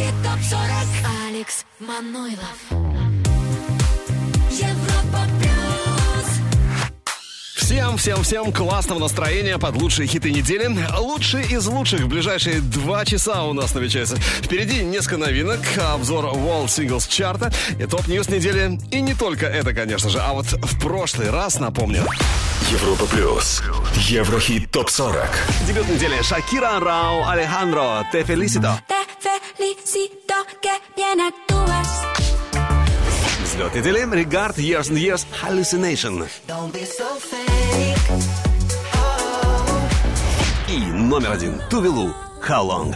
Еврохит ТОП-40 Алекс Манойлов Всем, всем, всем классного настроения под лучшие хиты недели. Лучшие из лучших в ближайшие два часа у нас намечается. Впереди несколько новинок, обзор World Singles чарта и top news недели. И не только это, конечно же, а вот в прошлый раз, напомню, Европа плюс. Еврохит топ 40. дебют недели Шакира Рау Алехандро Те Фелисито. Te felicito que bien actúas Взлет недели Regard Years and Years Hallucination. Don't be so fake И номер один Тувилу How Long.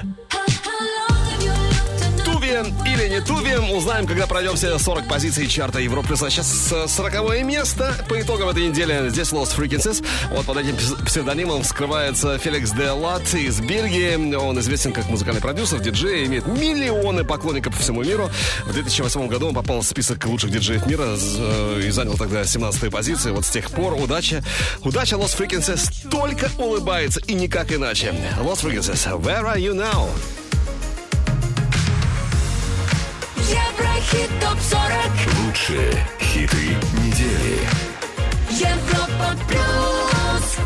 Туве или не Туве, узнаем, когда пройдемся 40 позиций чарта Европы. А сейчас 40 место. По итогам этой недели здесь Lost Frequencies. Вот под этим пс- псевдонимом скрывается Феликс де Лат из Бельгии. Он известен как музыкальный продюсер, диджей, имеет миллионы поклонников по всему миру. В 2008 году он попал в список лучших диджеев мира э, и занял тогда 17 позицию. Вот с тех пор удача, удача Lost Frequencies только улыбается и никак иначе. Lost Frequencies, where are you now? Еврохит ТОП-40 Лучшие хиты недели. Европа плюс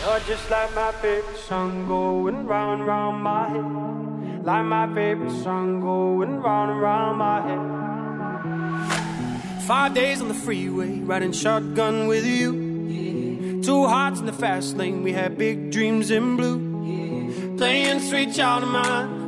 You're just like my favorite song going round, round my head. Like my favorite song going round and round my head. Five days on the freeway, riding shotgun with you. Two hearts in the fast lane, we had big dreams in blue. Playing sweet child of mine,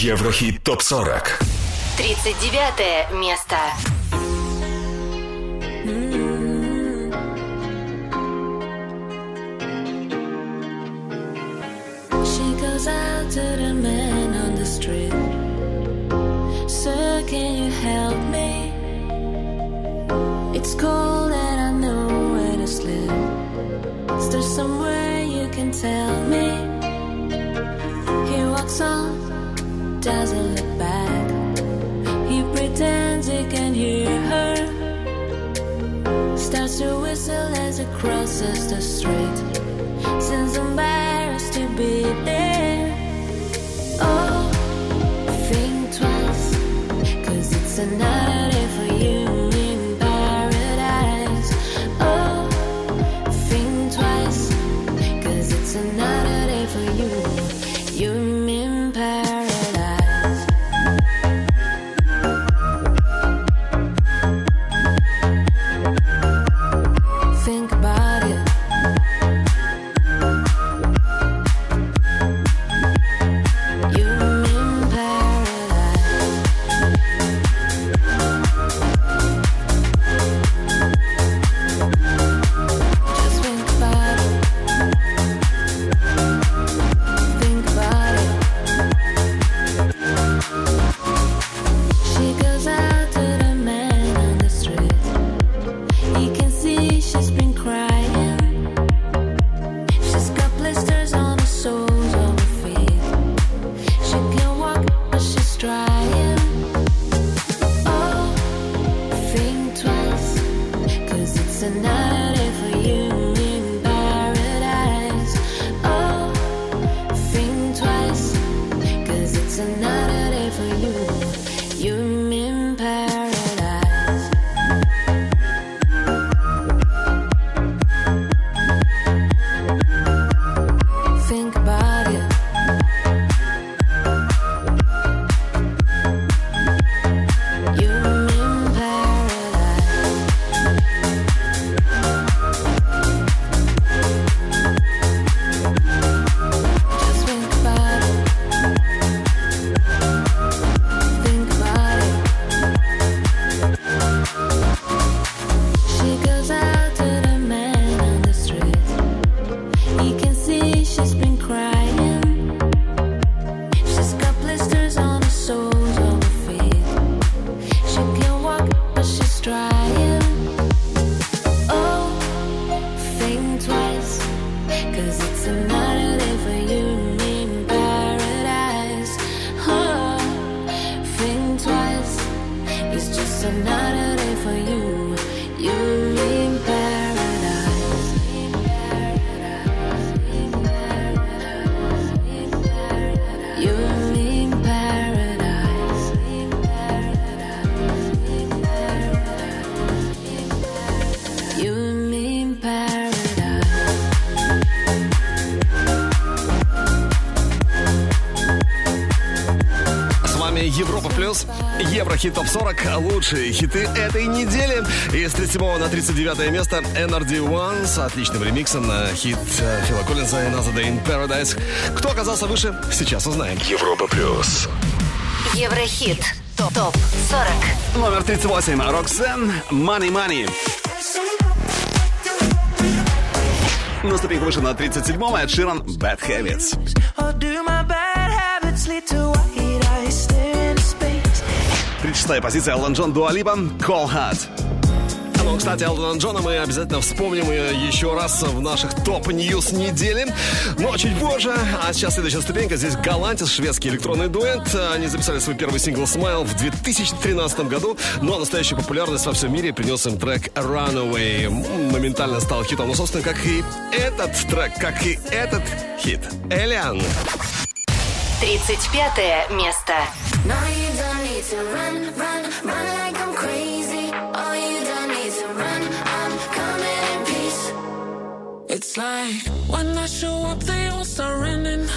Еврохит топ 40. 39 место. She goes out to the man on the street. Sir, can you help me? It's cold and I know where to sleep. Is there somewhere you can tell me? Doesn't look back. He pretends he can hear her. Starts to whistle as he crosses the street. Seems embarrassed to be there. Oh, think twice, cause it's another day Еврохит Топ 40. Лучшие хиты этой недели. И с 37 на 39 место Energy One с отличным ремиксом на хит э, Фила Коллинза Another Day in Paradise. Кто оказался выше, сейчас узнаем. Европа Плюс. Еврохит. Топ, топ 40. Номер 38. Роксен. Money Money. На ступеньку выше на 37-м Эд Ширан Bad Habits. 36 позиция Элтон Джон Дуа Липа Cold Heart. Ну, кстати, Элтона Джона мы обязательно вспомним еще раз в наших top news недели. Но чуть позже. А сейчас следующая ступенька. Здесь Галантис, шведский электронный дуэт. Они записали свой первый сингл Smile в 2013 году. Но настоящую популярность во всем мире принес им трек Runaway. Моментально стал хитом. Ну, собственно, как и этот трек, как и этот хит. Alien. 35 место. It's like when I show up, they all start running.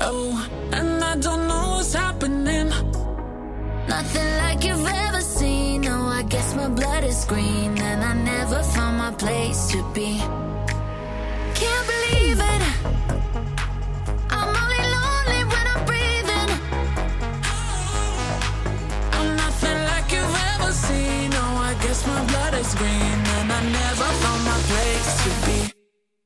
Oh, and I don't know what's happening. Nothing like you've ever seen. No, I guess my blood is green, and I never found my place to be. Can't believe it. My blood is green, and I never found my place to be.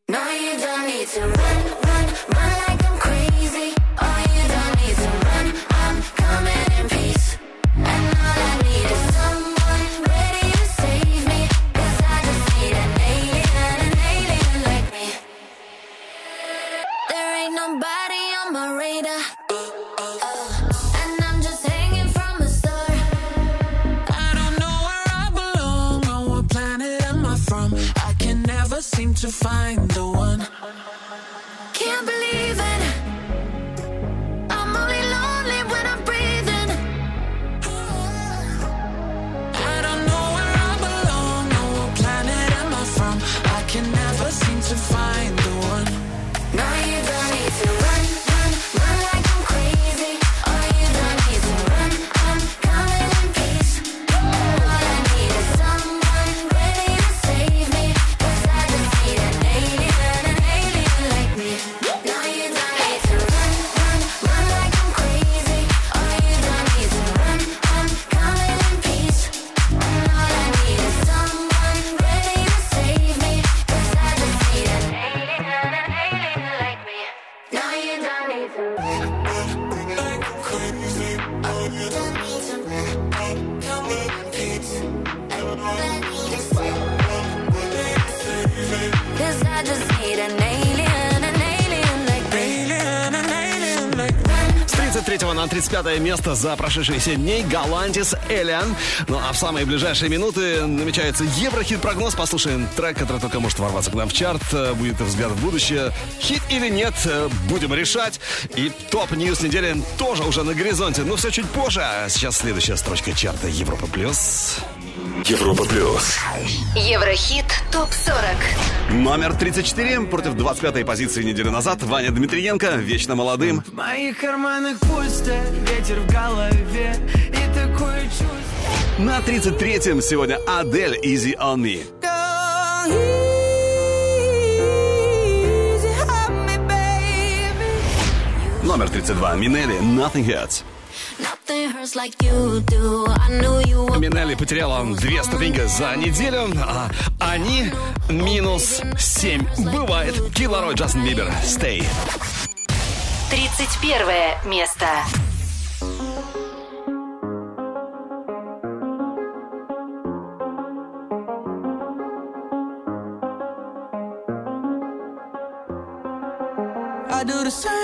No, you don't need to run, run, run like I'm crazy. Oh, you don't need to run. I'm coming in peace. And all I need is someone ready to save me. 'Cause I just need an alien, an alien like me. There ain't nobody on my radar. To find the one. 35 место за прошедшие 7 дней Галантис Alien. Ну а в самые ближайшие минуты намечается Еврохит-прогноз. Послушаем трек, который только может ворваться к нам в чарт. Будет взгляд в будущее. Хит или нет, будем решать. И top news недели тоже уже на горизонте. Но все чуть позже. А сейчас следующая строчка чарта Европа Плюс. Европа Плюс. Еврохит ТОП-40. Номер 34 против 25-й позиции недели назад. Ваня Дмитриенко, вечно молодым. В моих карманах пусто, ветер в голове И такое чувство На 33-м сегодня Адель Easy on Me. Номер 32 Минели Nothing Hurts. Минелли потеряла две ступеньки за неделю, а они минус 7. Бывает. Килларой Джастин Бибер. Stay. 31 место. I do the same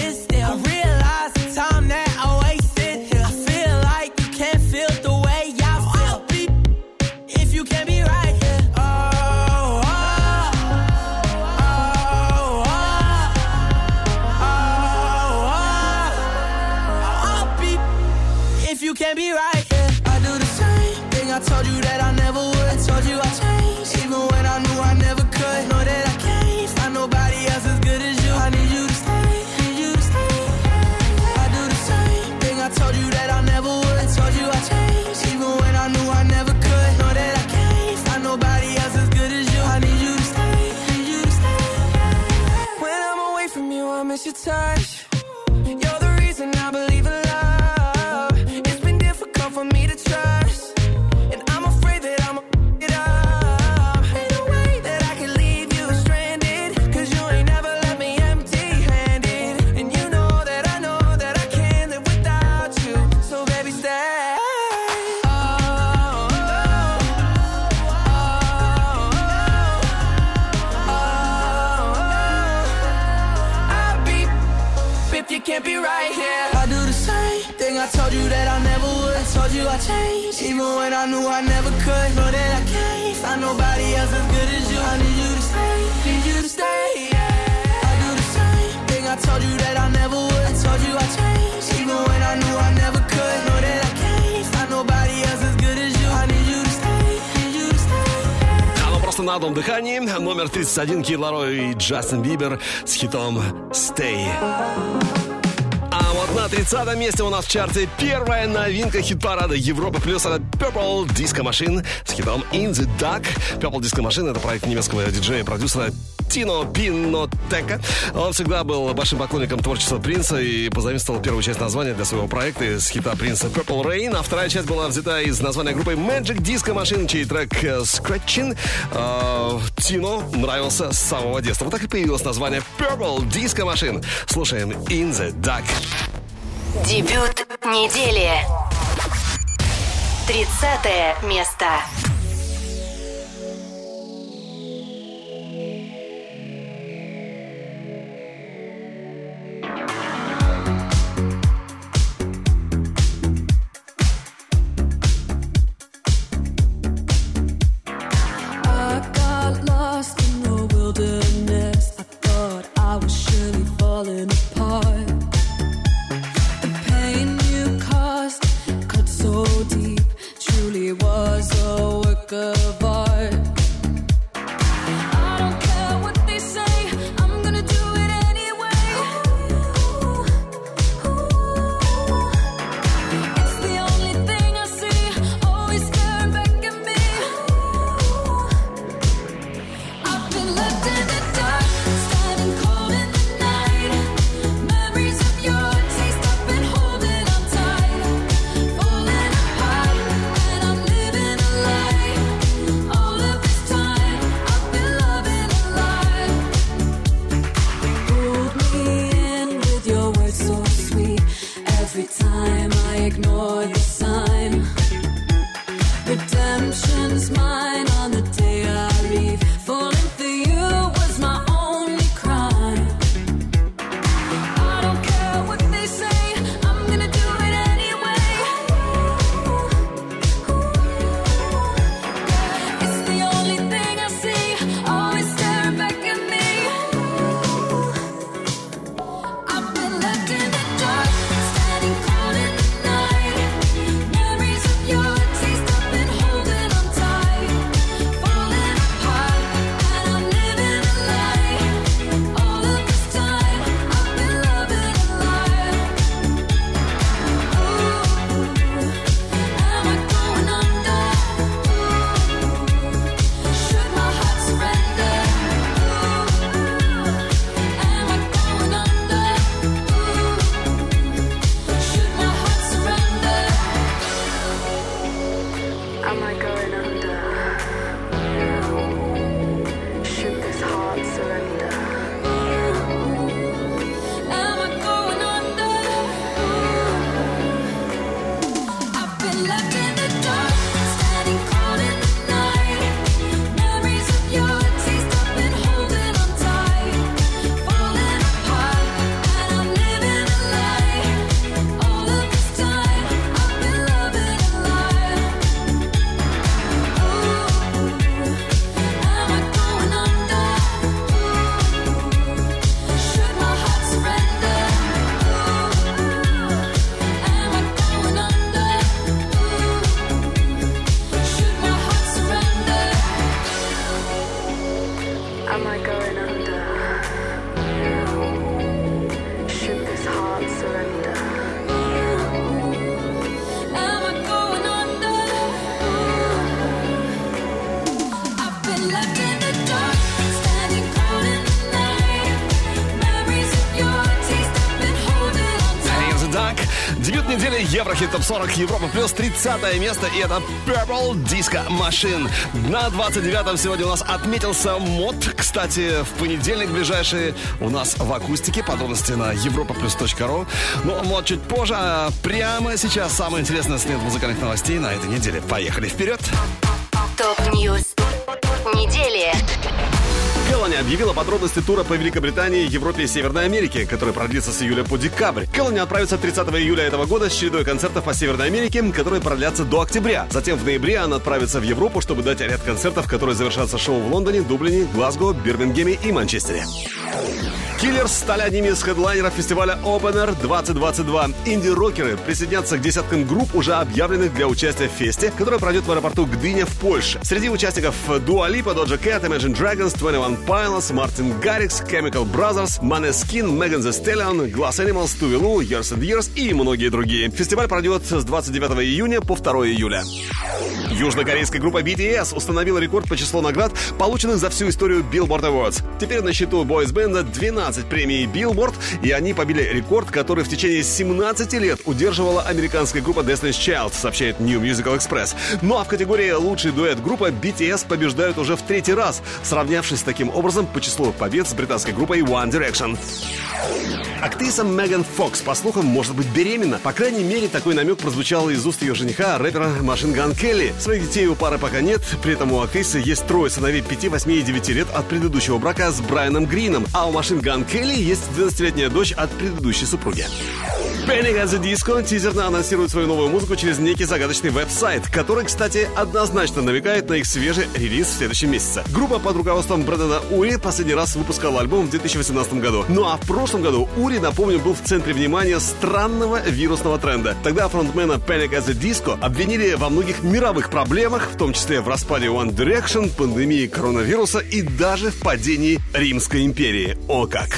Номер 31 Кид Ларой и Джастин Бибер с хитом Stay. А вот на 30 месте у нас в чарте первая новинка хит-парада Европы плюс это Purple Disco Machine с хитом In the Dark. Purple Disco Machine это проект немецкого диджея и продюсера Тино Пинотека. Он всегда был большим поклонником творчества Принца и позаимствовал первую часть названия для своего проекта из хита Принца Purple Rain, а вторая часть была взята из названия группы Magic Disco Machine, чей трек э, Scratching э, Тино нравился с самого детства. Вот так и появилось название Purple Disco Machine. Слушаем In the Dark. Дебют недели. 30 место. Еврохит Топ 40 Европа плюс 30 место. И это Purple Disco Machine. На 29-м сегодня у нас отметился Мот. Кстати, в понедельник ближайший у нас в акустике. Подробности на europaplus.ru. Но Мот чуть позже. А прямо сейчас самое интересное след музыкальных новостей на этой неделе. Поехали вперед. Top news объявила подробности тура по Великобритании, Европе и Северной Америке, который продлится с июля по декабрь. Келлани отправится 30 июля этого года с чередой концертов по Северной Америке, которые продлятся до октября. Затем в ноябре она отправится в Европу, чтобы дать ряд концертов, которые завершатся шоу в Лондоне, Дублине, Глазго, Бирмингеме и Манчестере. Киллерс стали одними из хедлайнеров фестиваля Open Air 2022. Инди-рокеры присоединятся к десяткам групп, уже объявленных для участия в фесте, который пройдет в аэропорту Гдыня в Польше. Среди участников Dua Lipa, Doja Cat, Imagine Dragons, 21 Pilots, Мартин Гаррикс, Chemical Brothers, Maneskin, Megan Thee Stallion, Glass Animals, Tuvalu, Years and Years и многие другие. Фестиваль пройдет с 29 июня по 2 июля. Южнокорейская группа BTS установила рекорд по числу наград, полученных за всю историю Billboard Awards. Теперь на счету бойсбенда 12 16 премий Billboard, и они побили рекорд, который в течение 17 лет удерживала американская группа Destiny's Child, сообщает New Musical Express. Ну а в категории «Лучший дуэт» группа BTS побеждают уже в третий раз, сравнявшись таким образом по числу побед с британской группой One Direction. Актриса Меган Фокс, по слухам, может быть беременна. По крайней мере, такой намек прозвучал из уст ее жениха, рэпера Machine Gun Kelly. Своих детей у пары пока нет, при этом у актрисы есть трое сыновей 5, 8 и 9 лет от предыдущего брака с Брайаном Грином, а у Machine Gun Kelly есть 12-летняя дочь от предыдущей супруги. Panic at the Disco тизерно анонсирует свою новую музыку через некий загадочный веб-сайт, который, кстати, однозначно намекает на их свежий релиз в следующем месяце. Группа под руководством Брэндона Ури последний раз выпускала альбом в 2018 году. Ну а в прошлом году Ури, напомню, был в центре внимания странного вирусного тренда. Тогда фронтмена Panic at the Disco обвинили во многих мировых проблемах, в том числе в распаде One Direction, пандемии коронавируса и даже в падении Римской империи. О как!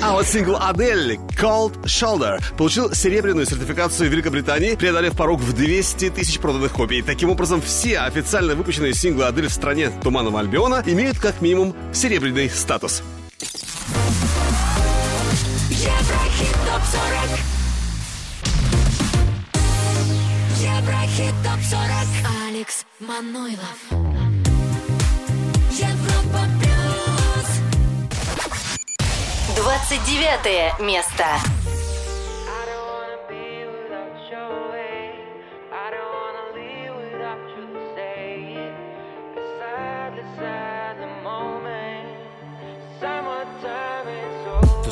А вот сингл Адель Cold Shoulder получил серебряную сертификацию Великобритании, преодолев порог в 200 тысяч проданных копий. Таким образом, все официально выпущенные синглы Адель в стране Туманного Альбиона имеют как минимум серебряный статус. Еврохит ТОП-40 Еврохит ТОП-40 Алекс Манойлов. Европа 29 место.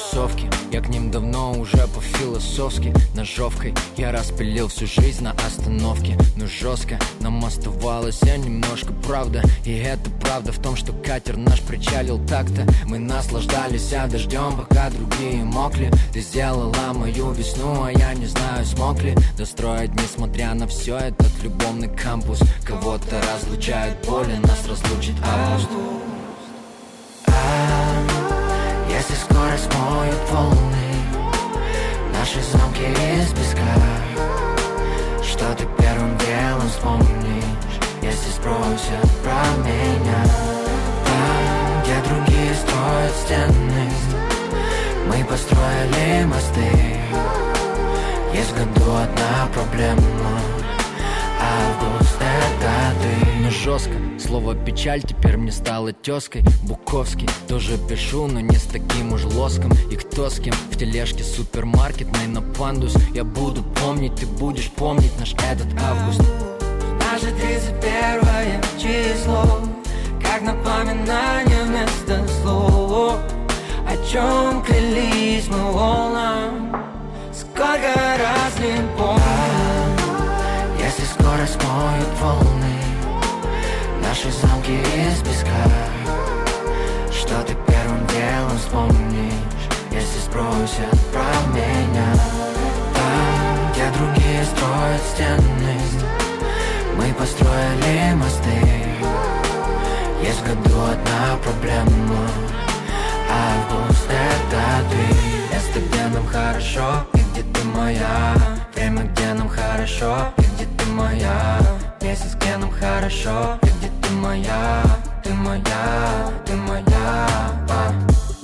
Тусовки, я к ним давно уже по-философски. Ножовкой я распилил всю жизнь на остановке. Но жестко нам оставалось я немножко правда. И это правда в том, что катер наш причалил так-то. Мы наслаждались а дождем, пока другие мокли. Ты сделала мою весну, а я не знаю, смог ли. Достроить, несмотря на все, этот любовный кампус. Кого-то разлучает боли, нас разлучит. Август Если скоро смоют волны. Наши замки из песка. Что ты первым делом вспомнишь Если спросят про меня? Там, где другие строят стены Мы построили мосты. Есть в году одна проблема Август это ты жестко, слово печаль теперь мне стало тезкой Буковский, тоже пишу, но не с таким уж лоском. И кто с кем в тележке супермаркетной на пандус Я буду помнить, ты будешь помнить наш этот август. Наше 31 число Как напоминание вместо слов. О чем клялись мы волнам? Сколько раз не помню? Если скоро смоют волны Наши замки из песка. Что ты первым делом вспомнишь Если спросят про меня? Там, где другие строят стены Мы построили мосты. Есть в году одна проблема Август это ты. Место, где нам хорошо И где ты моя. Время, где нам хорошо И где ты моя. Месяц, где нам хорошо И где ты моя Ты моя, ты моя а.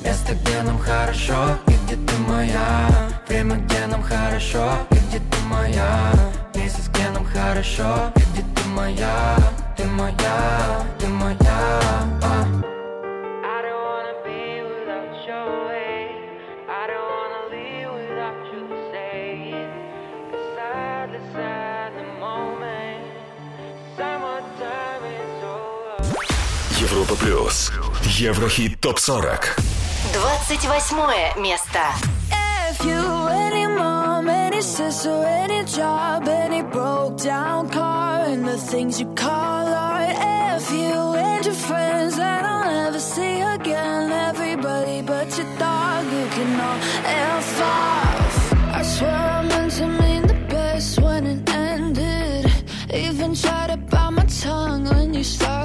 Место, где нам хорошо И где ты моя Время, где нам хорошо И где ты моя Месяц, где нам хорошо И где ты моя Ты моя, ты моя а. Европа плюс. Еврохит топ 40. 28 место. If you any mom, any sister, any job, any broke down car, and the things you call art. If you and your friends that I'll never see again, everybody but your dog, you can all F off. I swear I meant to mean the best when it ended. Even tried to bite my tongue when you started.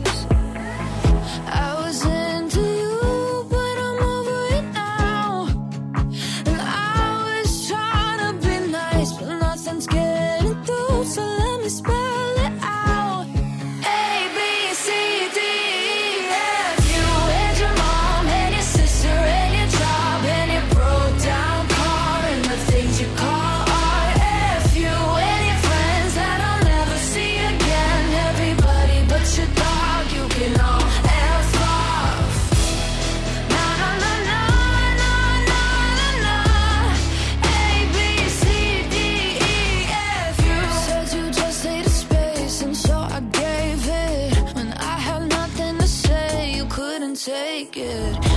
Take it.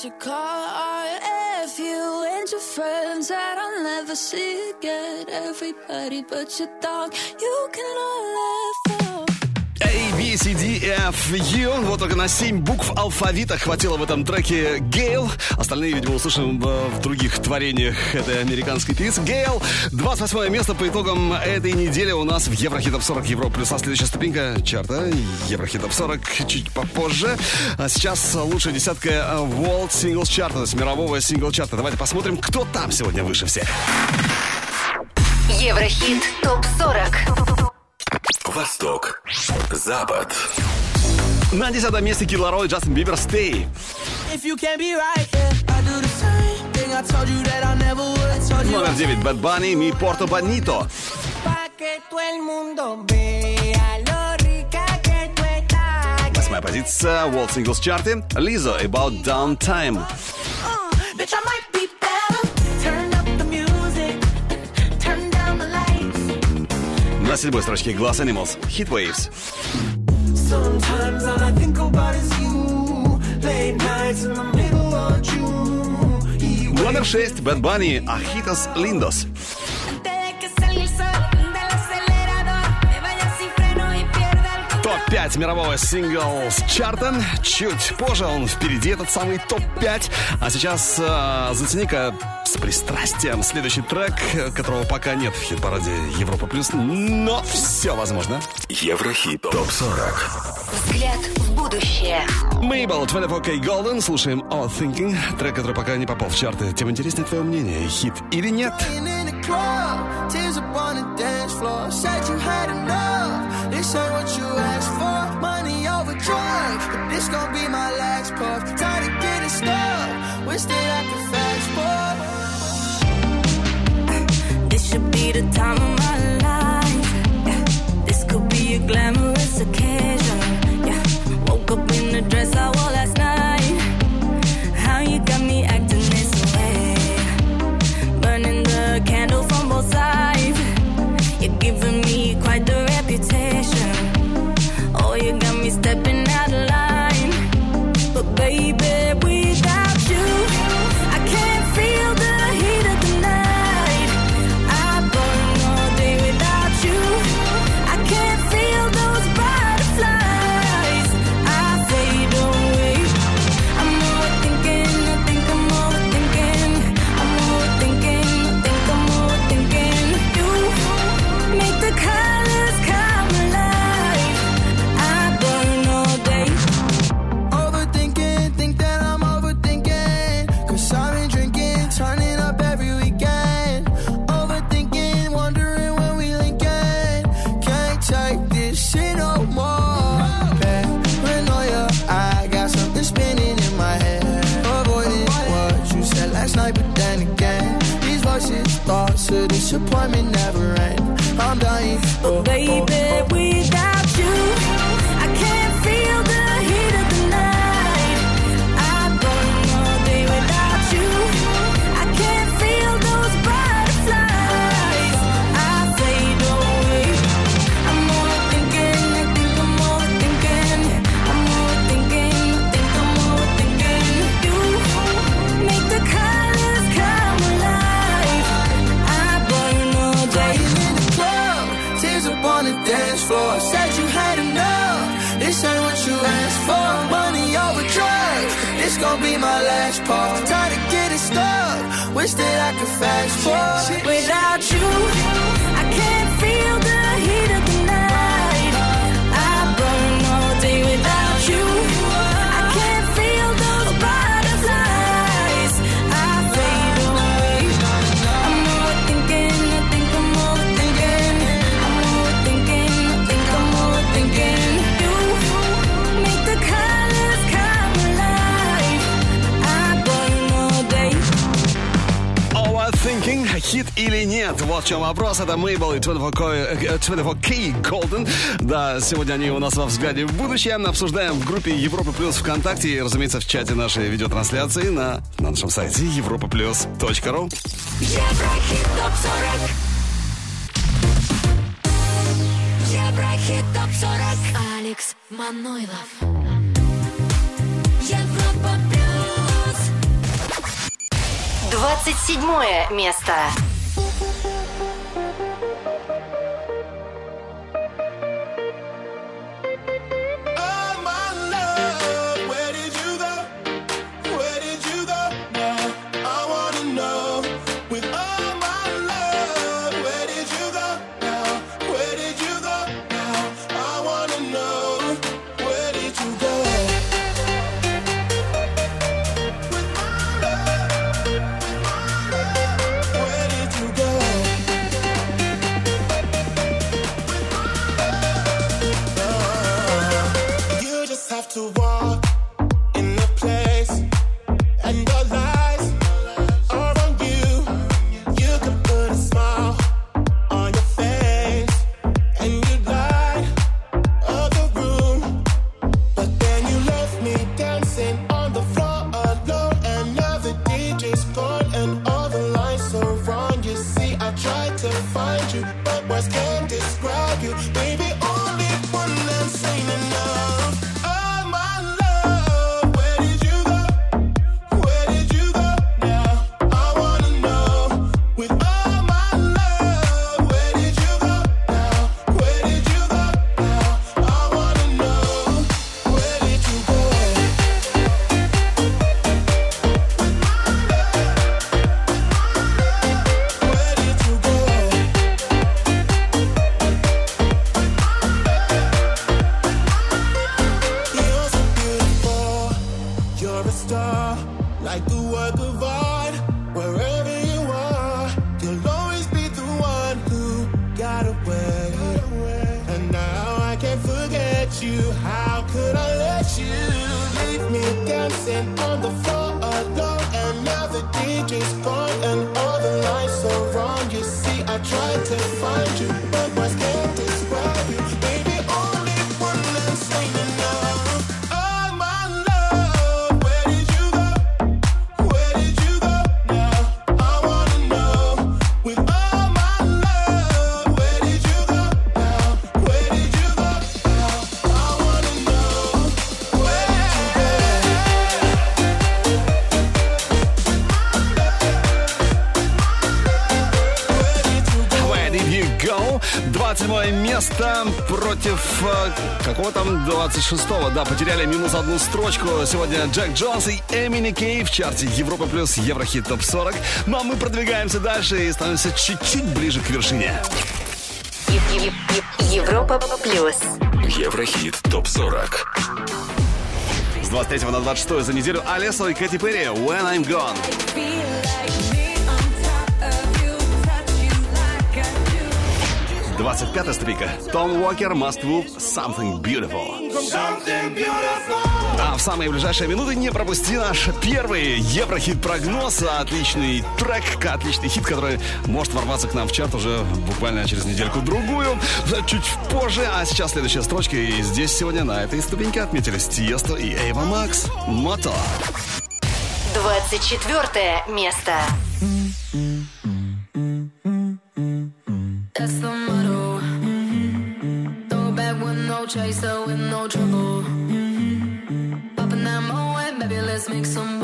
Things you call art. F you and your friends that I'll never see again. Everybody but your dog, you can all laugh. A, B, C, D, F, U. Вот только на 7 букв алфавита хватило в этом треке Гейл. Остальные, видимо, услышим в, других творениях этой американской певицы. Гейл. 28 место по итогам этой недели у нас в Еврохит Топ 40 Европа. Плюс а следующая ступенька чарта Еврохит Топ 40 чуть попозже. А сейчас лучшая десятка World Singles Chart, то есть мирового сингл-чарта. Давайте посмотрим, кто там сегодня выше всех. Еврохит ТОП-40 Восток. Запад. На десятом месте Kid Laroi, Джастин Бибер, Stay. If you can't be right, yeah, I do the same thing I told you that I never would. I told you Номер 9, Bad Bunny, Mi Porto Bonito. pa' que todo el mundo vea lo rica que tú estás. Восьмая позиция, World Singles Chart. Lizzo, About Downtime. Uh, На седьмой строчке Glass Animals, Heat Waves. Sometimes all I think about is you. Late nights in the middle of June. Номер шесть, Bad Bunny, Ajitos Lindos. Antes Топ-5 мирового синглс чарта. Чуть позже он впереди, этот самый топ-5. А сейчас э, зацени-ка с пристрастием следующий трек, которого пока нет в хит-параде Европа+. плюс, Но все возможно. Еврохит топ 40. Взгляд в будущее. Мейбл, 24K Golden, слушаем All Thinking, трек, который пока не попал в чарты. Тем интереснее твое мнение, хит или нет? Should be the time of my life. This could be a glamour. without you. хит или нет? Вот в чем вопрос. Это Мейбл и 24K Golden. Э, э, да, сегодня они у нас во взгляде в будущее. Обсуждаем в группе Европа Плюс ВКонтакте и, разумеется, в чате нашей видеотрансляции на, на нашем сайте europaplus.ru. Еврохит топ 40. Еврохит топ 40. Алекс Манойлов. 27 место. Против э, какого там 26-го. Да, потеряли минус одну строчку. Сегодня Джек Джонс и Эмини Кей в чарте Европа плюс Еврохит топ 40. Ну а мы продвигаемся дальше и становимся чуть-чуть ближе к вершине. Европа плюс. Еврохит топ 40. С 23 на 26 за неделю Алесо и Кэти Перри When I'm Gone. 25 стрика. Том Уокер Must Move Something Beautiful. А в самые ближайшие минуты не пропусти наш первый Еврохит-прогноз. Отличный трек, отличный хит, который может ворваться к нам в чарт уже буквально через недельку-другую. Чуть позже, а сейчас следующая строчка. И здесь сегодня на этой ступеньке отметились Тиесто и Эйва Макс. Мото. 24 место. Chaser, with no trouble. Popping that moe, baby, let's make some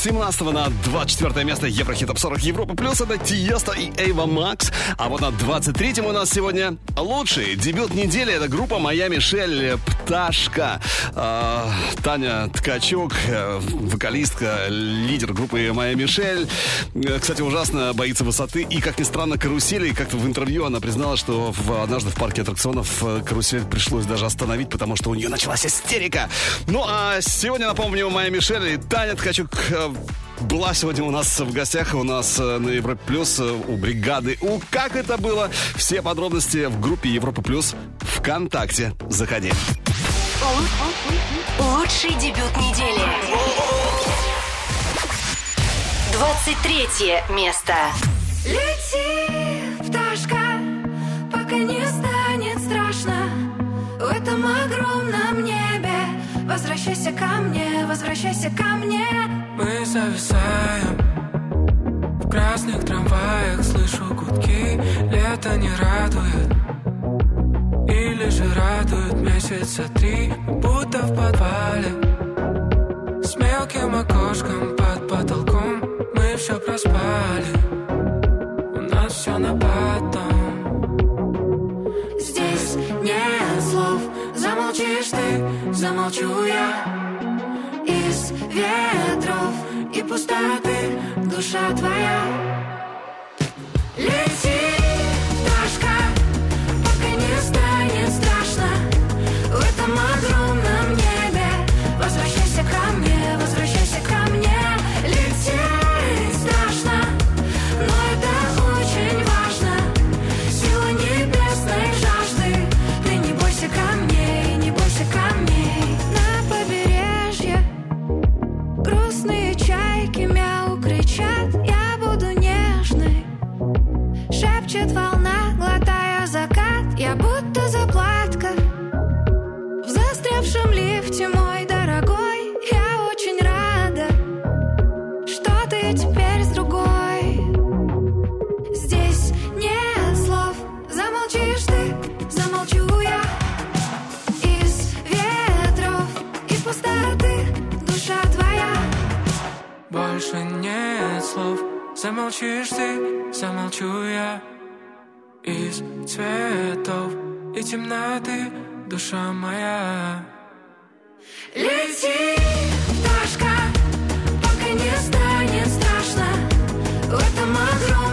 17 на 24 место Еврохит Топ 40 Европа Плюс это Тиеста и Эйва Макс. А вот на 23 у нас сегодня лучший дебют недели. Это группа Моя Мишель Пташка. А, Таня Ткачук, э, вокалистка, лидер группы Моя Мишель. Э, Кстати, ужасно боится высоты. И, как ни странно, карусели. Как-то в интервью она признала, что в- однажды в парке аттракционов э, карусель пришлось даже остановить, потому что у нее началась истерика. Ну, а сегодня, напомню, Моя Мишель и Таня Ткачук была сегодня у нас в гостях, у нас э, на Европе Плюс, э, у бригады. У как это было? Все подробности в группе Европа Плюс ВКонтакте. Заходи. Лучший дебют недели. 23 место. Лети, пташка, пока не станет страшно В этом огромном Возвращайся ко мне, возвращайся ко мне. Мы зависаем В красных трамваях слышу гудки. Лето не радует Или же радует месяца три. Будто в подвале С мелким окошком под потолком. Мы все проспали У нас все на потом. Здесь нет слов Замолчишь замолчу я. Из ветров и пустоты душа твоя. Лети, пташка, пока не станет страшно. В этом Замолчишь ты, замолчу я. Из цветов и темноты душа моя. Лети, пташка, пока не станет страшно. В этом огромном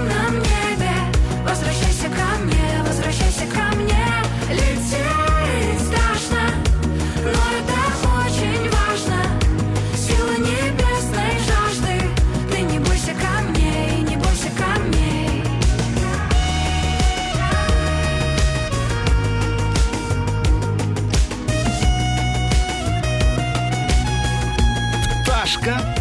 Мишка.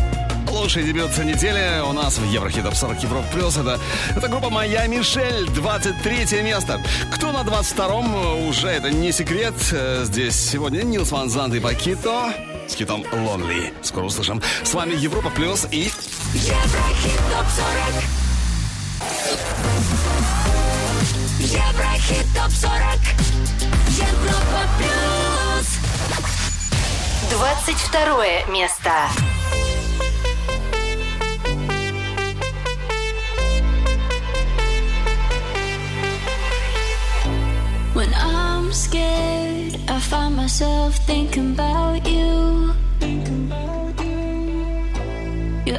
Лучший дебют недели у нас в Еврохит 40 Европ Плюс. Это, это группа «Моя Мишель», 23 место. Кто на 22-м, уже это не секрет. Э, здесь сегодня Нилс Ван Занд и Пакито с хитом «Lonely». Скоро услышим. С вами Европа Плюс и... Еврохит ТОП 40 Еврохит ТОП 40 Европа Плюс 22 место. scared. I find myself thinking about you. Thinking about you. Your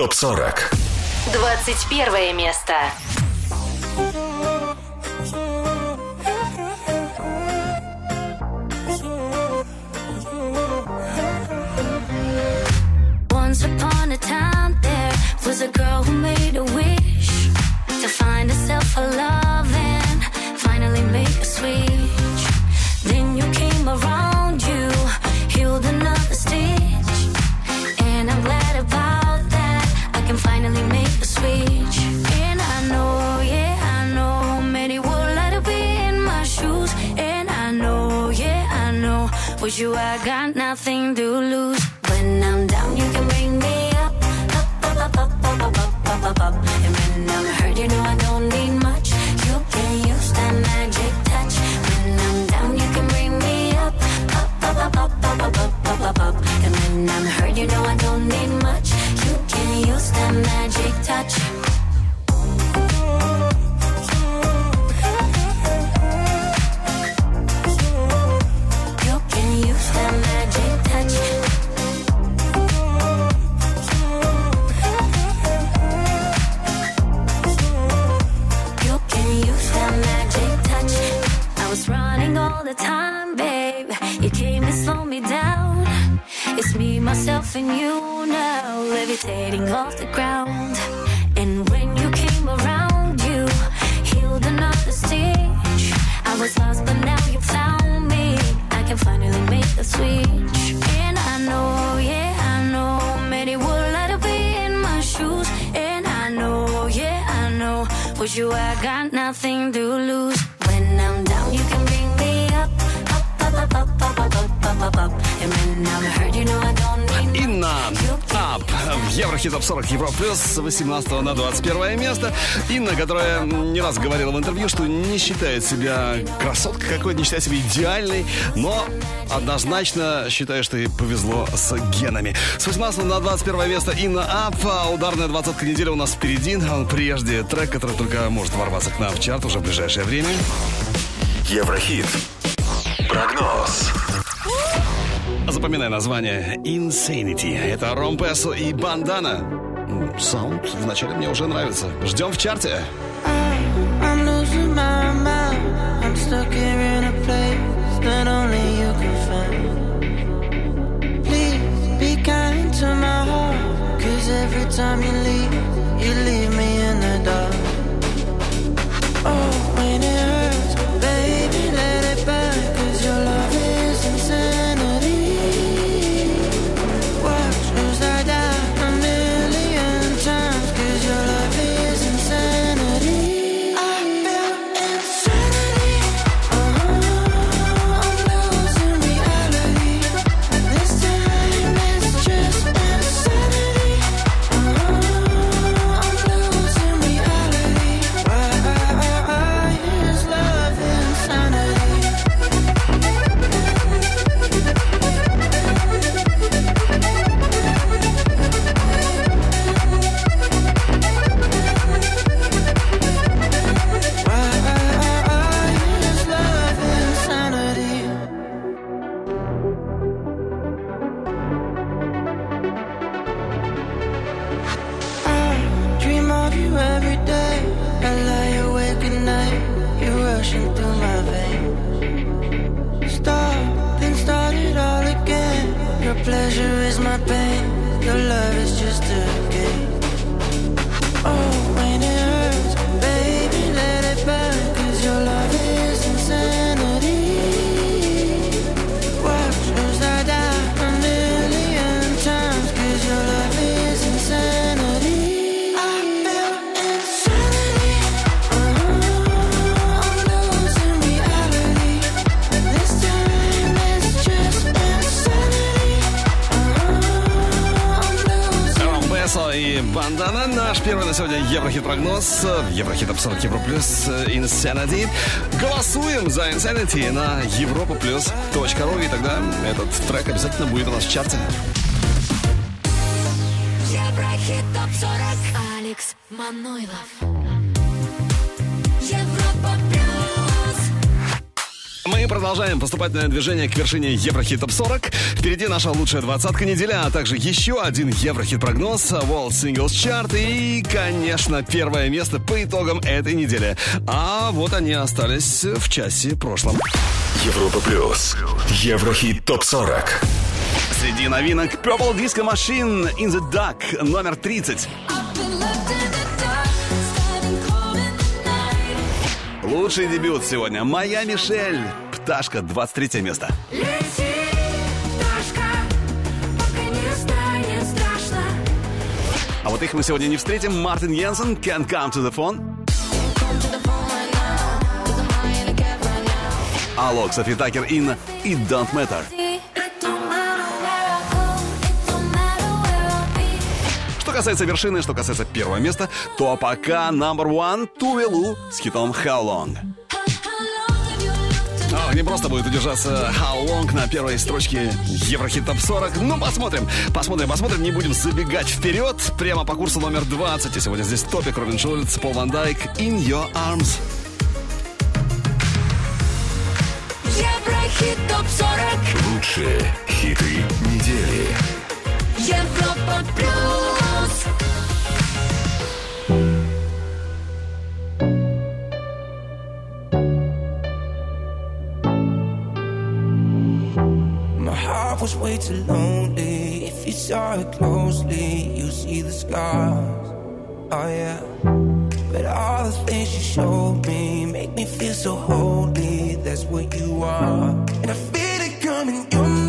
ТОП-40. 21 место. the switch. And I know, yeah, I know, many would like to be in my shoes. And I know, yeah, I know, with you I got nothing to lose. When I'm down, you can bring me up, up, up, up, up, up, up. up. Инна Ап в Еврохит Топ 40 Европа Плюс с 18 на 21 место. Инна, которая не раз говорила в интервью, что не считает себя красоткой какой-то, не считает себя идеальной, но однозначно считает, что ей повезло с генами. С 18 на 21 место Инна Ап. Ударная двадцатка недели у нас впереди. А Он прежде трек, который только может ворваться к нам в чарт уже в ближайшее время. Еврохит. Прогноз. А запоминай название Insanity. Это Ром и Бандана. Саунд вначале мне уже нравится. Ждем в чарте. Every time you leave, you leave me in the dark. Oh. Еврохит прогноз, Еврохит обзор Европа плюс, э, Insanity. Голосуем за Insanity на европа плюс точка ру, и тогда этот трек обязательно будет у нас в чарте. Еврохит топ 40. Алекс Манойлов. Европа плюс продолжаем поступательное движение к вершине Еврохит Топ 40. Впереди наша лучшая двадцатка недели, а также еще один Еврохит прогноз, World Singles Chart и, конечно, первое место по итогам этой недели. А вот они остались в часе прошлом. Европа плюс. Еврохит топ 40. Среди новинок Purple Disco Machine In the Dark номер 30. Лучший дебют сегодня Моя Мишель. Пташка, 23 место. Лети, пташка, станет страшно. А вот их мы сегодня не встретим. Мартин Йенсен, Can't Come to the Phone. Алок, Софи Такер, Инна и Don't Matter. Что касается вершины, что касается первого места, то пока number one Тувелу с хитом How Long. А, не просто будет удержаться How Long на первой строчке Еврохит Топ 40. Ну, посмотрим. Посмотрим, посмотрим. Не будем забегать вперед. Прямо по курсу номер 20. И сегодня здесь топик Робин Шульц, Пол Ван Дайк, In Your Arms. Еврохит топ 40. Лучшие хиты недели. Европа плюс. Was way too lonely. If you saw it closely, you see the scars. Oh yeah. But all the things you showed me make me feel so holy. That's what you are. And I feel it coming. You're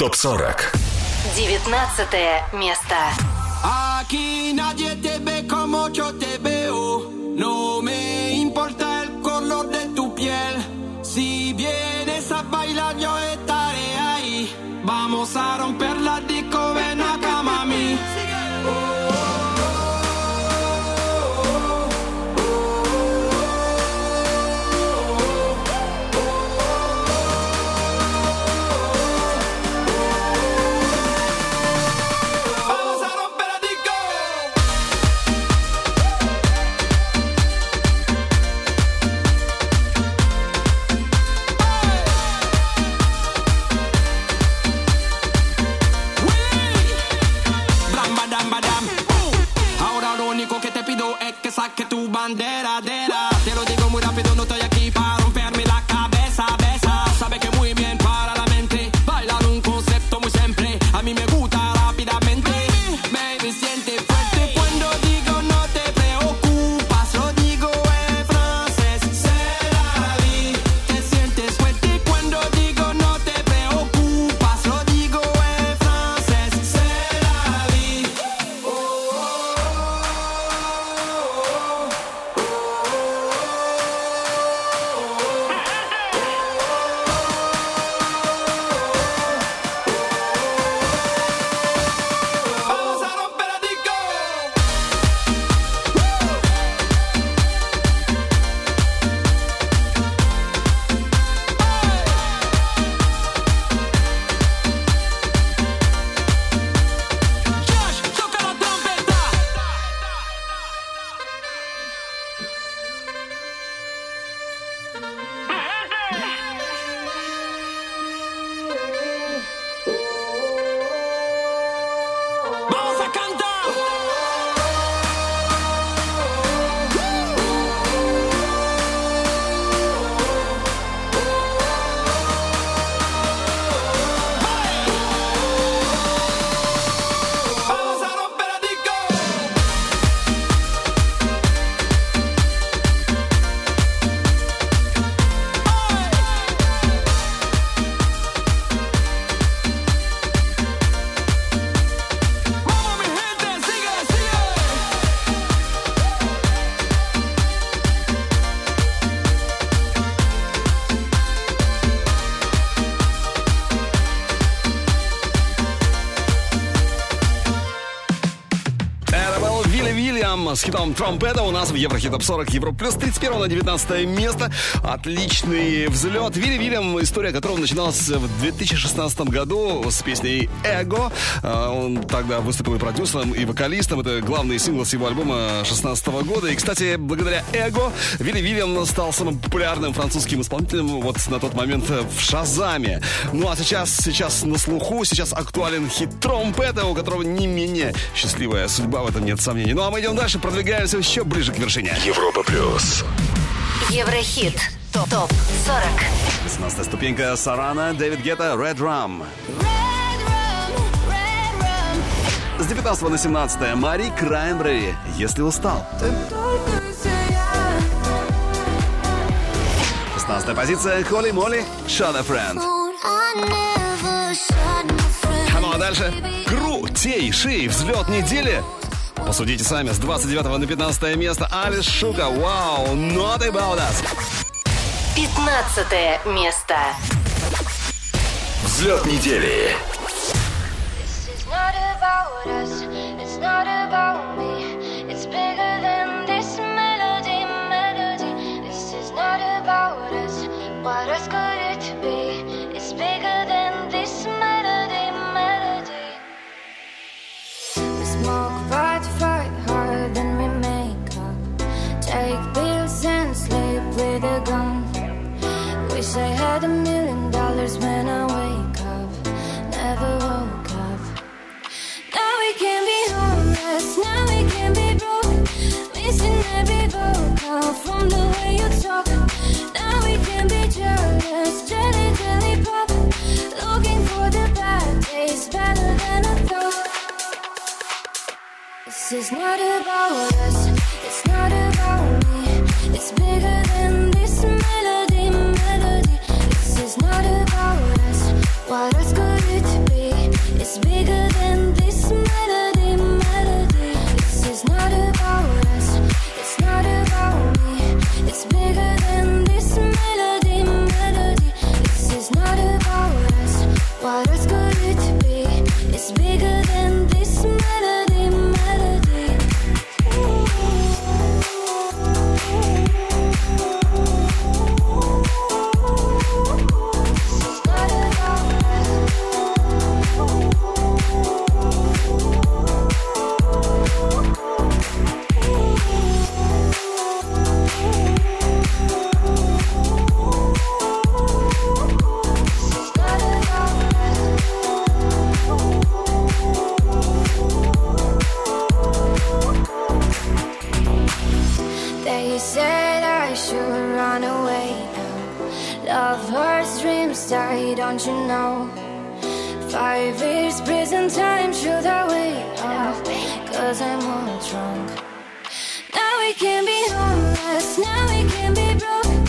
ТОП-40. 19 место. Aquí nadie te ve como yo te хитом «Тромпета» у нас в Еврохит Топ 40 Евро плюс 31 на 19 место. Отличный взлет. Вилли Вильям, история которого начиналась в 2016 году с песней «Эго». А, Он тогда выступил и продюсером, и вокалистом. Это главный сингл с его альбома 16 года. И, кстати, благодаря «Эго» Вилли Вильям стал самым популярным французским исполнителем вот на тот момент в «Шазаме». Ну а сейчас, сейчас на слуху, сейчас актуален хит «Тромпета», у которого не менее счастливая судьба, в этом нет сомнений. Ну а мы идем дальше, продвигаемся еще ближе к вершине. Европа плюс. Еврохит. Топ 40. 16 ступенька Сарана, Дэвид Гетта, Red Rum. С 19 на 17 Мари Краймбрери, если устал. 16 позиция Холли Молли, Shut a Friend. Ну а дальше крутейший шей, взлет недели. Посудите сами, с 29 на 15 место Алис Шука, вау, not about us. 15 место. Взлет недели. Had a million dollars when I wake up. Never woke up. Now we can be homeless, now we can be broke. Missing every vocal from the way you talk. Now we can be jealous, jelly, jelly pop. Looking for the bad days, better than I thought. This is not about us, it's not about What is good? don't you know? Five years prison time, should I wait? Oh, Cause I'm all drunk. Now we can be homeless, now we can be broke.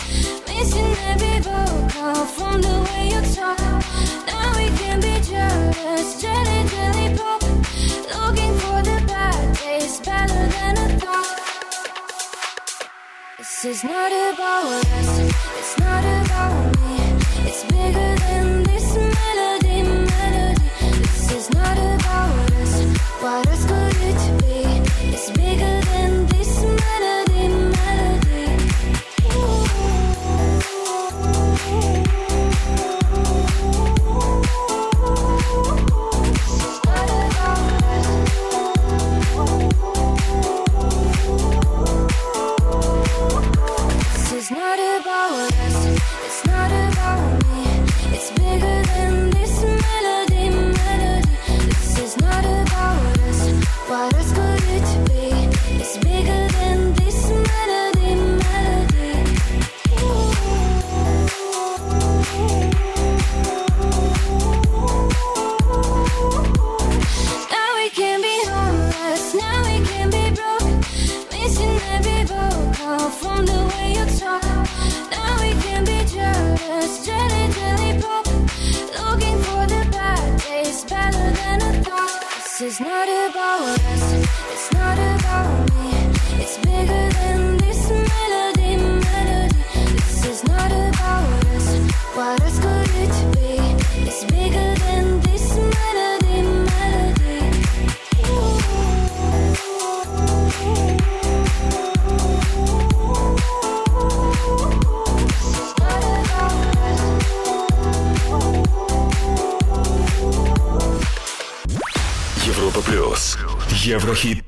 Missing every vocal from the way you talk. Now we can be jealous, jelly, jelly pop. Looking for the bad taste, better than a thought. This is not about us, it's not about me, it's bigger than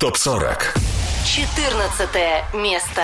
ТОП-40. 14 место.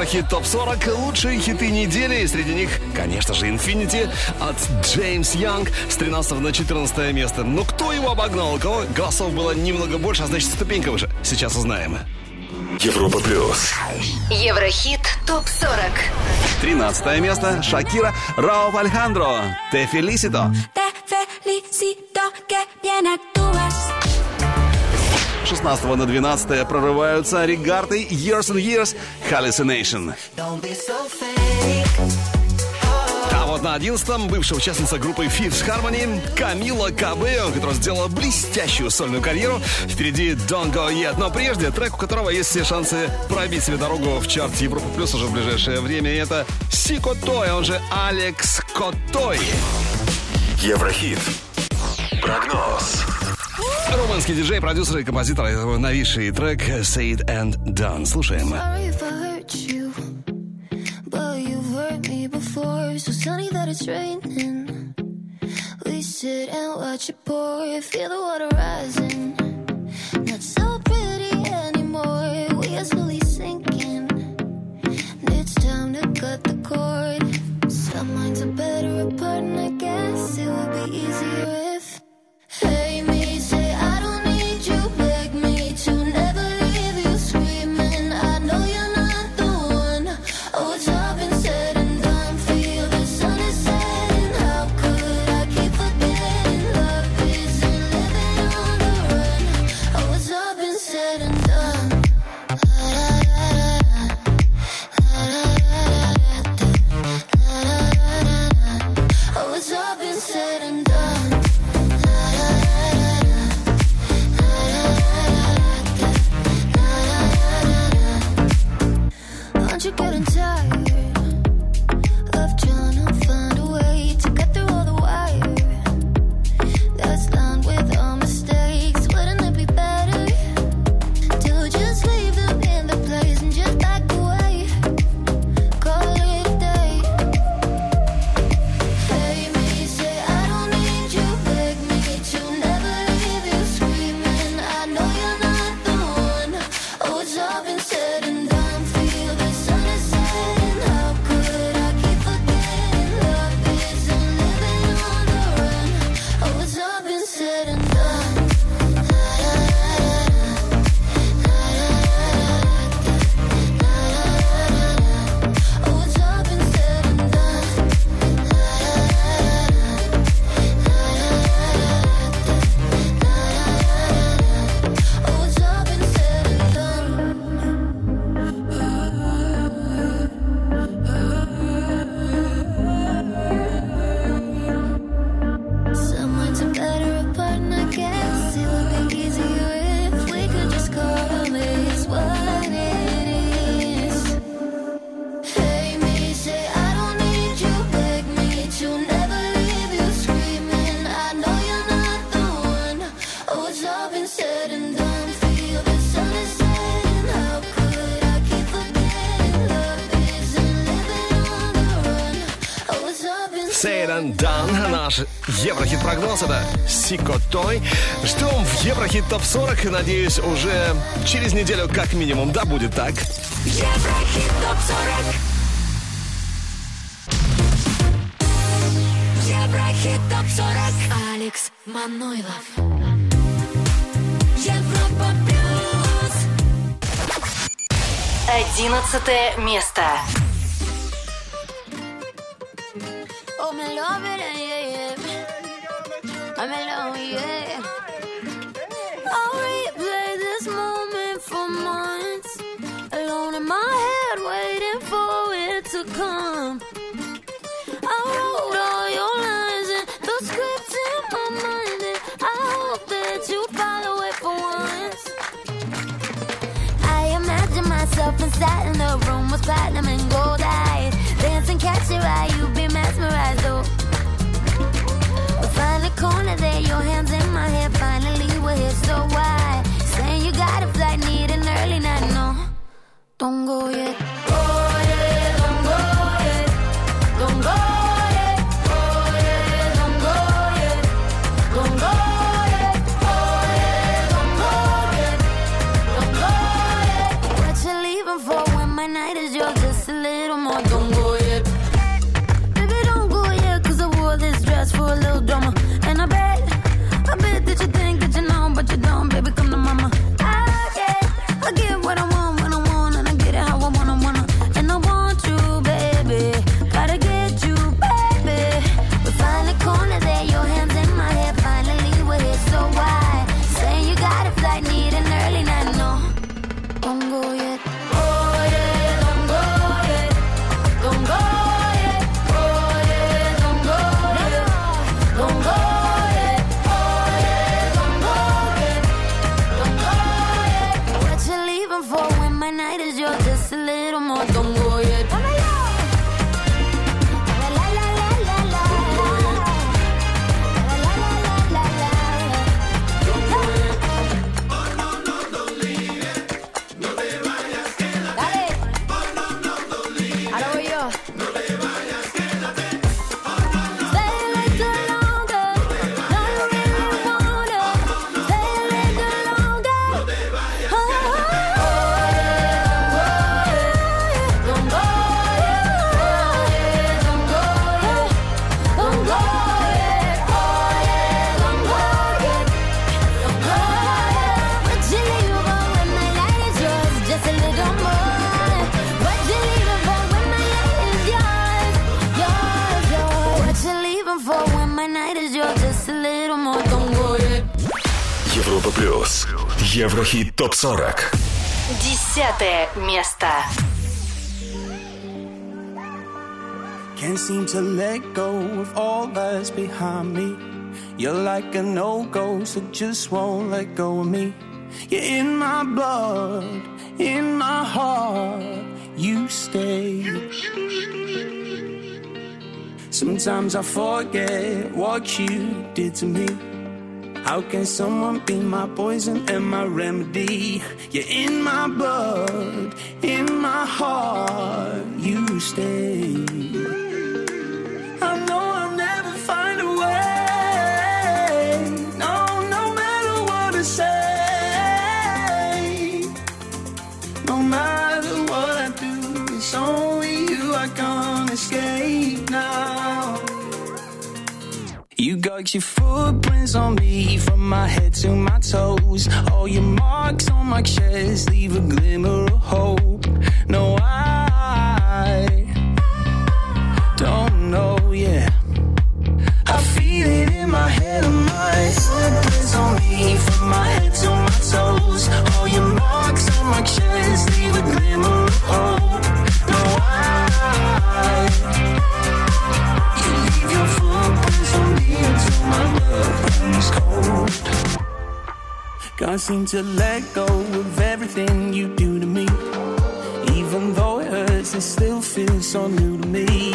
Еврохит ТОП-40, лучшие хиты недели, и среди них, конечно же, Infinity от Джеймс Янг с 13 на 14 место. Но кто его обогнал? У кого голосов было немного больше, а значит ступенька выше. Сейчас узнаем. Европа плюс. Еврохит топ-40. 13 место. Шакира Рао Альхандро. Те Фелисито. Те Фелисито, 16 на 12 прорываются Регард и Years and Years Hallucination. А вот на 11-м бывшая участница группы Fifth Harmony Камила Кабео, которая сделала блестящую сольную карьеру. Впереди Don't Go Yet, но прежде трек, у которого есть все шансы пробить себе дорогу в чарт Европы Плюс уже в ближайшее время. И это Сико Той, а он же Алекс Котой. Еврохит. Прогноз. Румынский диджей, продюсер и композитор. Это его новейший трек «Say It and Done». Слушаем. Cut the cord. Some minds are better apart, and I guess it would be easier. Еврохит прогноз. Это Сикотой. Ждем в Еврохит топ 40. Надеюсь, уже через неделю как минимум. Да, будет так. Еврохит топ 40. Еврохит топ 40. Алекс Манойлов. Европа плюс. Одиннадцатое место. 40. Десятое место. Can't seem to let go of all that's behind me. You're like a no go, so just won't let go of me. You're in my blood, in my heart, you stay. Sometimes I forget what you did to me. How can someone be my poison and my remedy? You're in my blood, in my heart, you stay. Your footprints on me from my head to my toes. All your marks on my chest leave a glimmer of hope. No, I Can't seem to let go of everything you do to me. Even though it hurts, it still feels so new to me.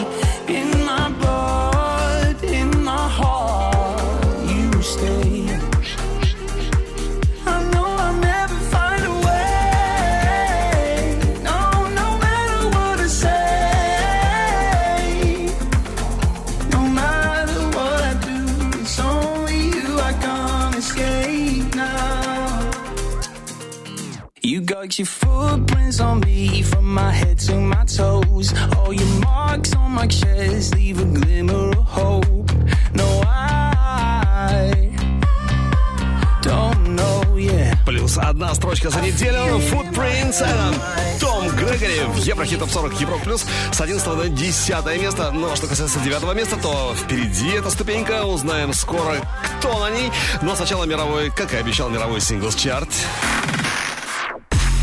Грегори в Еврохит Топ 40 Европ Плюс с 11 на 10 место. Ну а что касается 9 места, то впереди эта ступенька. Узнаем скоро, кто на ней. Но сначала мировой, как и обещал, мировой синглс-чарт.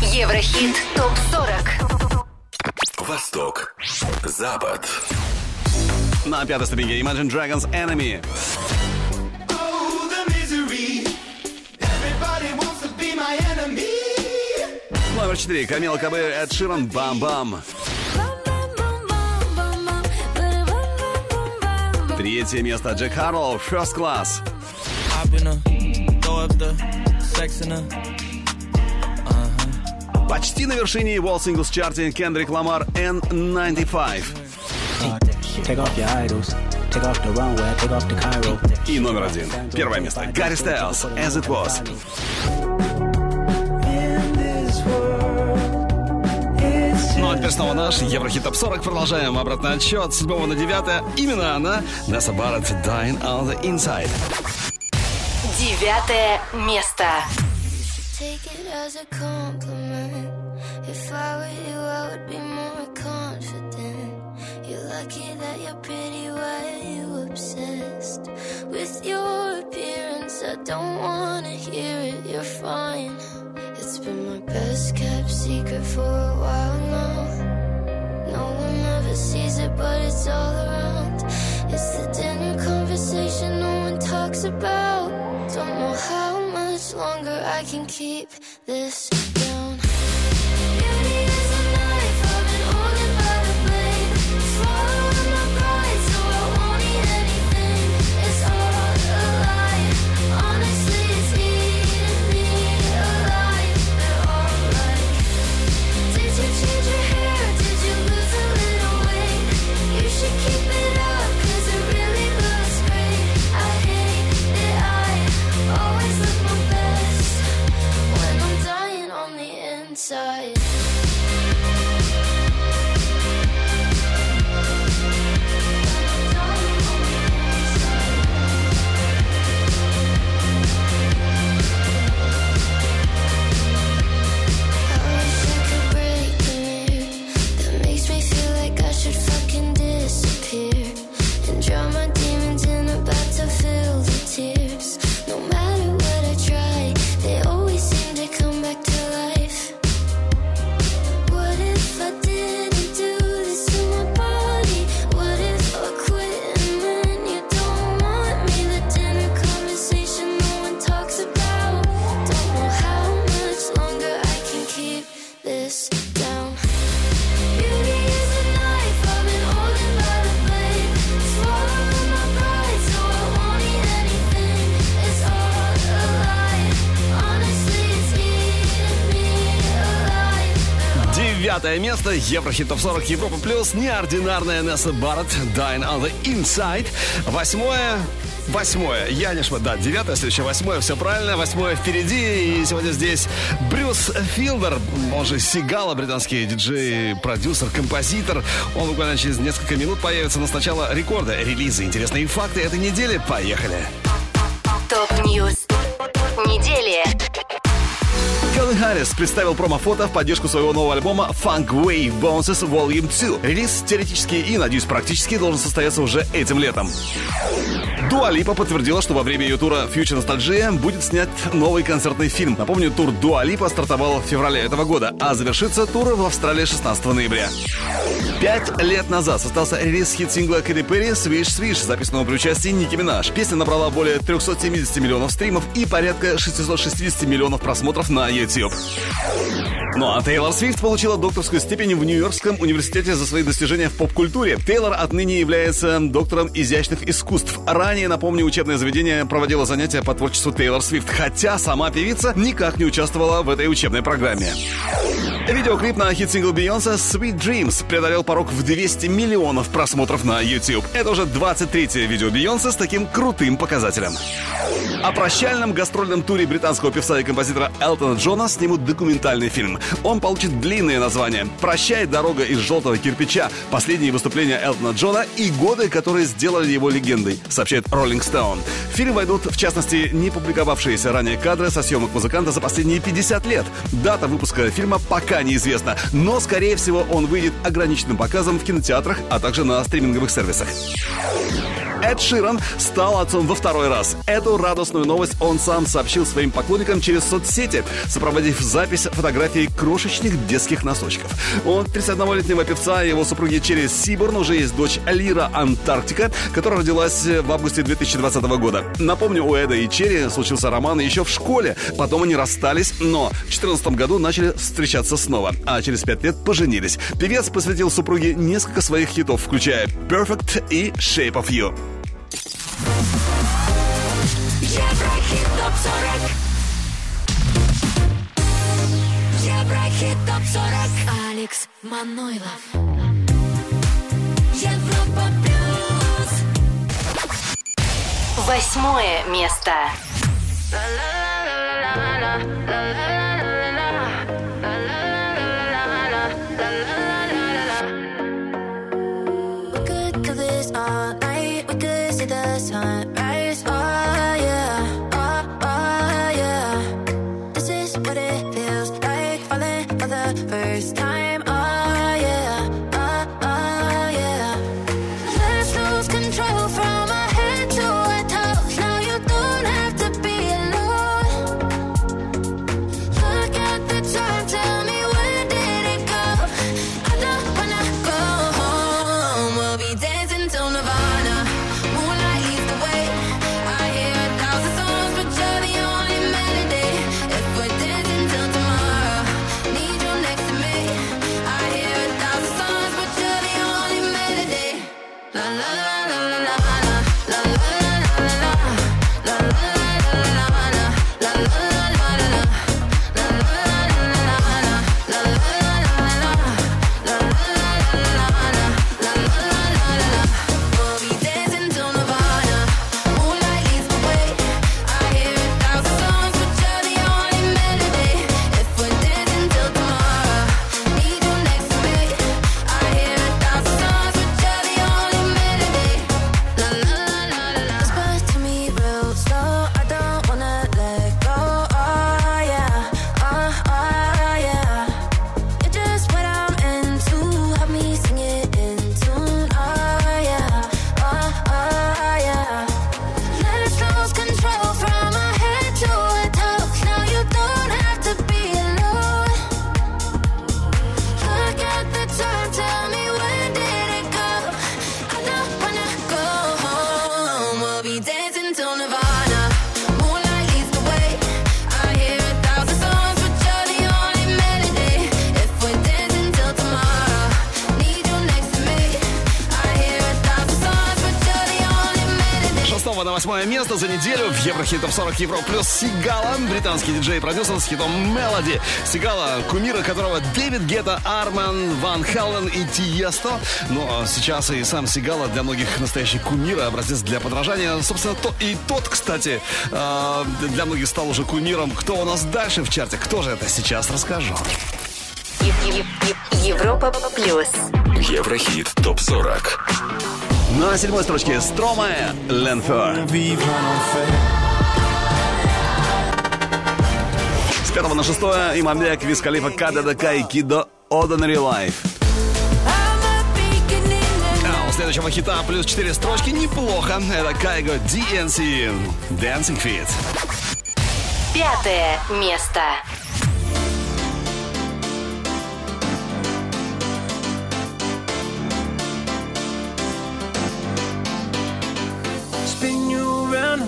Еврохит ТОП-40 Восток. Запад. На пятой ступеньке Imagine Dragons Enemy. 44. Камила КБ, Эд Ширан, бам-бам. Третье место Джек Харлоу, First Class. Почти на вершине его синглс чарте Кендрик Ламар N95. И номер один. Первое место. Гарри Стайлз, As It Was. Теперь снова наш Еврохит Топ 40. Продолжаем обратный отсчет с 7 на 9. Именно она, Несса Барретт, Dying on the Inside. Девятое место. Take it as a compliment. If I were you, I would be more confident. You're lucky that you're pretty, why are you obsessed with your appearance? I don't wanna hear it, you're fine. It's been my best kept secret for a while sees it, but it's all around. It's the dinner conversation no one talks about. Don't know how much longer I can keep this место. Еврохит ТОП 40 Европа Плюс. Неординарная Несса Барретт. Dying on the Inside. Восьмое. Восьмое. Я не шма. Да, девятое, следующее восьмое. Все правильно. Восьмое впереди. И сегодня здесь Брюс Филдер, он же Сигала, британский диджей, продюсер, композитор. Он буквально через несколько минут появится. Но сначала рекорды, релизы, интересные факты этой недели. Поехали. Top news Харрис представил промо-фото в поддержку своего нового альбома Funk Wave Bounces Volume 2. Релиз теоретически и, надеюсь, практически должен состояться уже этим летом. Дуа Липа подтвердила, что во время ее тура Future Nostalgia будет снят новый концертный фильм. Напомню, тур Дуа Липа стартовал в феврале этого года, а завершится тур в Австралии 16 ноября. Пять лет назад состоялся релиз хит-сингла Кэти Перри «Свиш Свиш», записанного при участии Ники Минаж. Песня набрала более 370 миллионов стримов и порядка 660 миллионов просмотров на YouTube. Ну а Тейлор Свифт получила докторскую степень в Нью-Йоркском университете за свои достижения в поп-культуре. Тейлор отныне является доктором изящных искусств. Ранее, напомню, учебное заведение проводило занятия по творчеству Тейлор Свифт, хотя сама певица никак не участвовала в этой учебной программе. Видеоклип на хит-сингл Бейонсе «Sweet Dreams» преодолел порог в 200 миллионов просмотров на YouTube. Это уже 23-е видео Бейонсе с таким крутым показателем. О прощальном гастрольном туре британского певца и композитора Элтона Джона снимут документальный фильм. Он получит длинное название «Прощай, дорога из желтого кирпича. Последние выступления Элтона Джона и годы, которые сделали его легендой», сообщает Rolling Stone. В фильм войдут, в частности, не публиковавшиеся ранее кадры со съемок музыканта за последние 50 лет. Дата выпуска фильма пока неизвестна, но, скорее всего, он выйдет ограниченным показом в кинотеатрах, а также на стриминговых сервисах. Эд Ширан стал отцом во второй раз. Эту радостную новость он сам сообщил своим поклонникам через соцсети, сопроводив запись фотографий крошечных детских носочков. У 31-летнего певца и его супруги Черри Сиборн уже есть дочь Лира Антарктика, которая родилась в августе 2020 года. Напомню, у Эда и Черри случился роман еще в школе. Потом они расстались, но в 2014 году начали встречаться снова, а через пять лет поженились. Певец посвятил супруге несколько своих хитов, включая «Perfect» и «Shape of You». Еврохит ТОП-40 Еврохит ТОП-40 Алекс Манойлов. Европа Плюс. Восьмое место. We восьмое место за неделю в Еврохит Топ 40 Евро плюс Сигала, британский диджей и продюсер с хитом Мелоди. Сигала, кумира которого Дэвид Гетта, Арман, Ван Хеллен и Тиесто. Но сейчас и сам Сигала для многих настоящий кумир, образец для подражания. Собственно, то, и тот, кстати, э, для многих стал уже кумиром. Кто у нас дальше в чарте? Кто же это сейчас расскажу. Европа плюс. Еврохит ТОП-40. На седьмой строчке Стромая Ленфер. С пятого на шестое Имамбек, Виз Калифа, Кадада, и Кидо, Ordinary Life. А у следующего хита плюс 4 строчки неплохо. Это Кайго DNC Dancing Feet. Пятое место.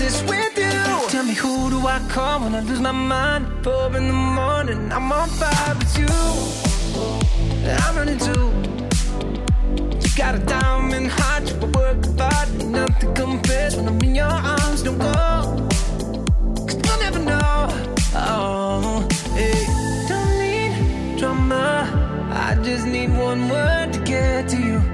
unless with you. Tell me who do I call when I lose my mind? Four in the morning, I'm on fire with you. I'm running too. You got a diamond heart, you work art. Nothing compares when I'm in your arms. Don't go, cause you'll never know. Oh, hey, don't need drama. I just need one word to get to you.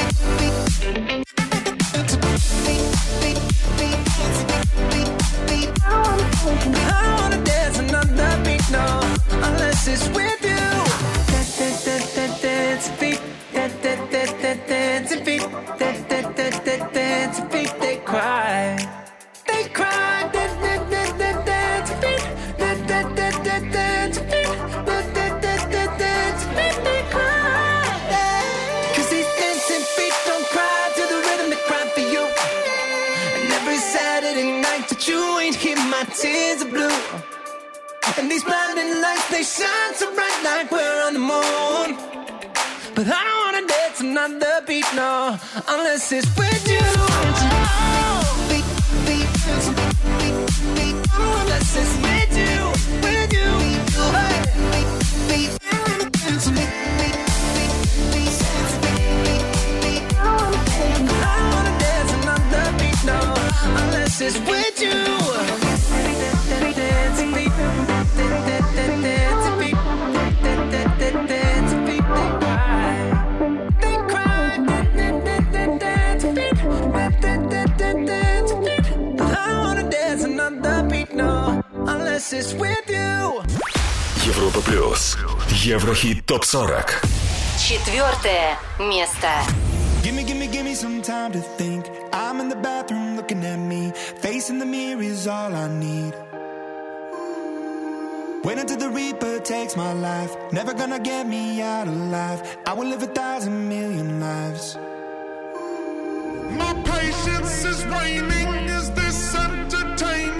I wanna dance another beat, no, unless it's with shine so bright like we're on the moon. But I don't wanna dance another beat, no, unless it's with you. Beat, beat, beat, beat, unless it's with you, with you. Beat, beat, beat, wanna dance another beat, no, unless it's with you. Европа плюс. Еврохит ТОП-40. Четвертое место. Gimme, gimme, gimme some time to think. I'm in the bathroom looking at me. Facing the mirror is all I need. Wait until the Reaper takes my life. Never gonna get me out alive. I will live a thousand million lives. My patience is waning. Is this entertaining?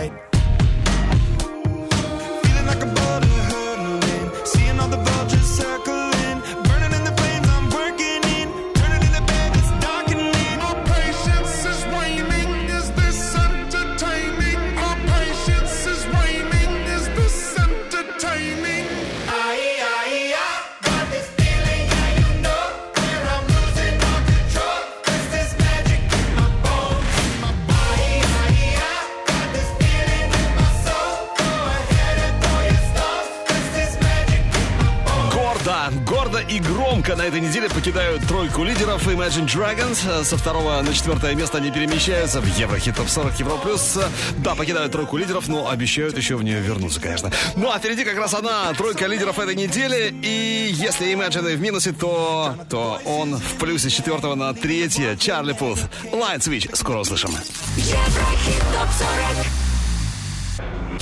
этой неделе покидают тройку лидеров Imagine Dragons. Со второго на четвертое место они перемещаются в Еврохит Топ 40 Евро Плюс. Да, покидают тройку лидеров, но обещают еще в нее вернуться, конечно. Ну а впереди как раз она, тройка лидеров этой недели. И если Imagine в минусе, то, то он в плюсе с четвертого на третье. Чарли Пут. Light Switch. Скоро услышим. Еврохит ТОП-40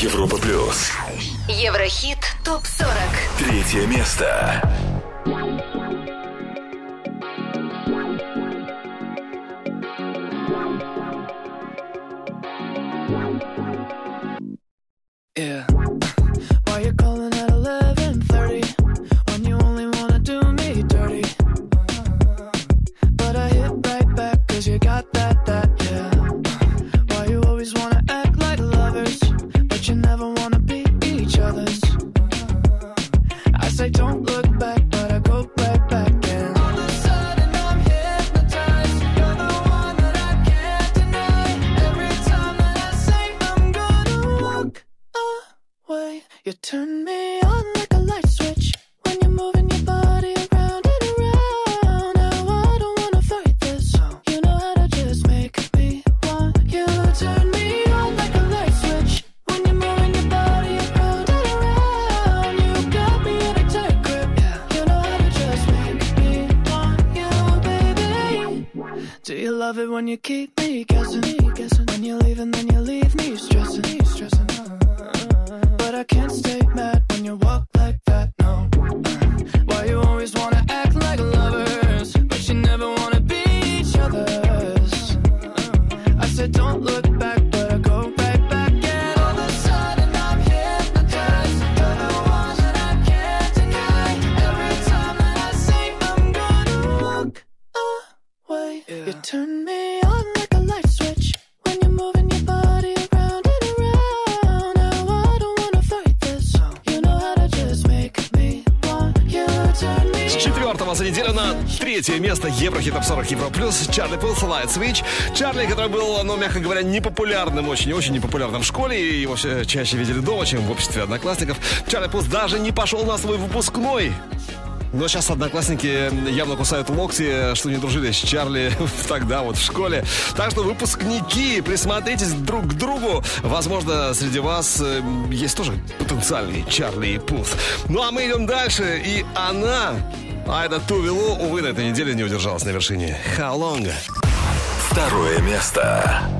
Европа плюс. Еврохит ТОП-40. Третье место. Yeah. Чарли, который был, ну, мягко говоря, непопулярным, очень-очень непопулярным в школе. И его все чаще видели дома, чем в обществе одноклассников. Чарли Пилс даже не пошел на свой выпускной. Но сейчас одноклассники явно кусают локти, что не дружили с Чарли тогда вот в школе. Так что выпускники, присмотритесь друг к другу. Возможно, среди вас э, есть тоже потенциальный Чарли и Пус. Ну а мы идем дальше. И она, Айда Тувилу, увы, на этой неделе не удержалась на вершине. How long? Второе место.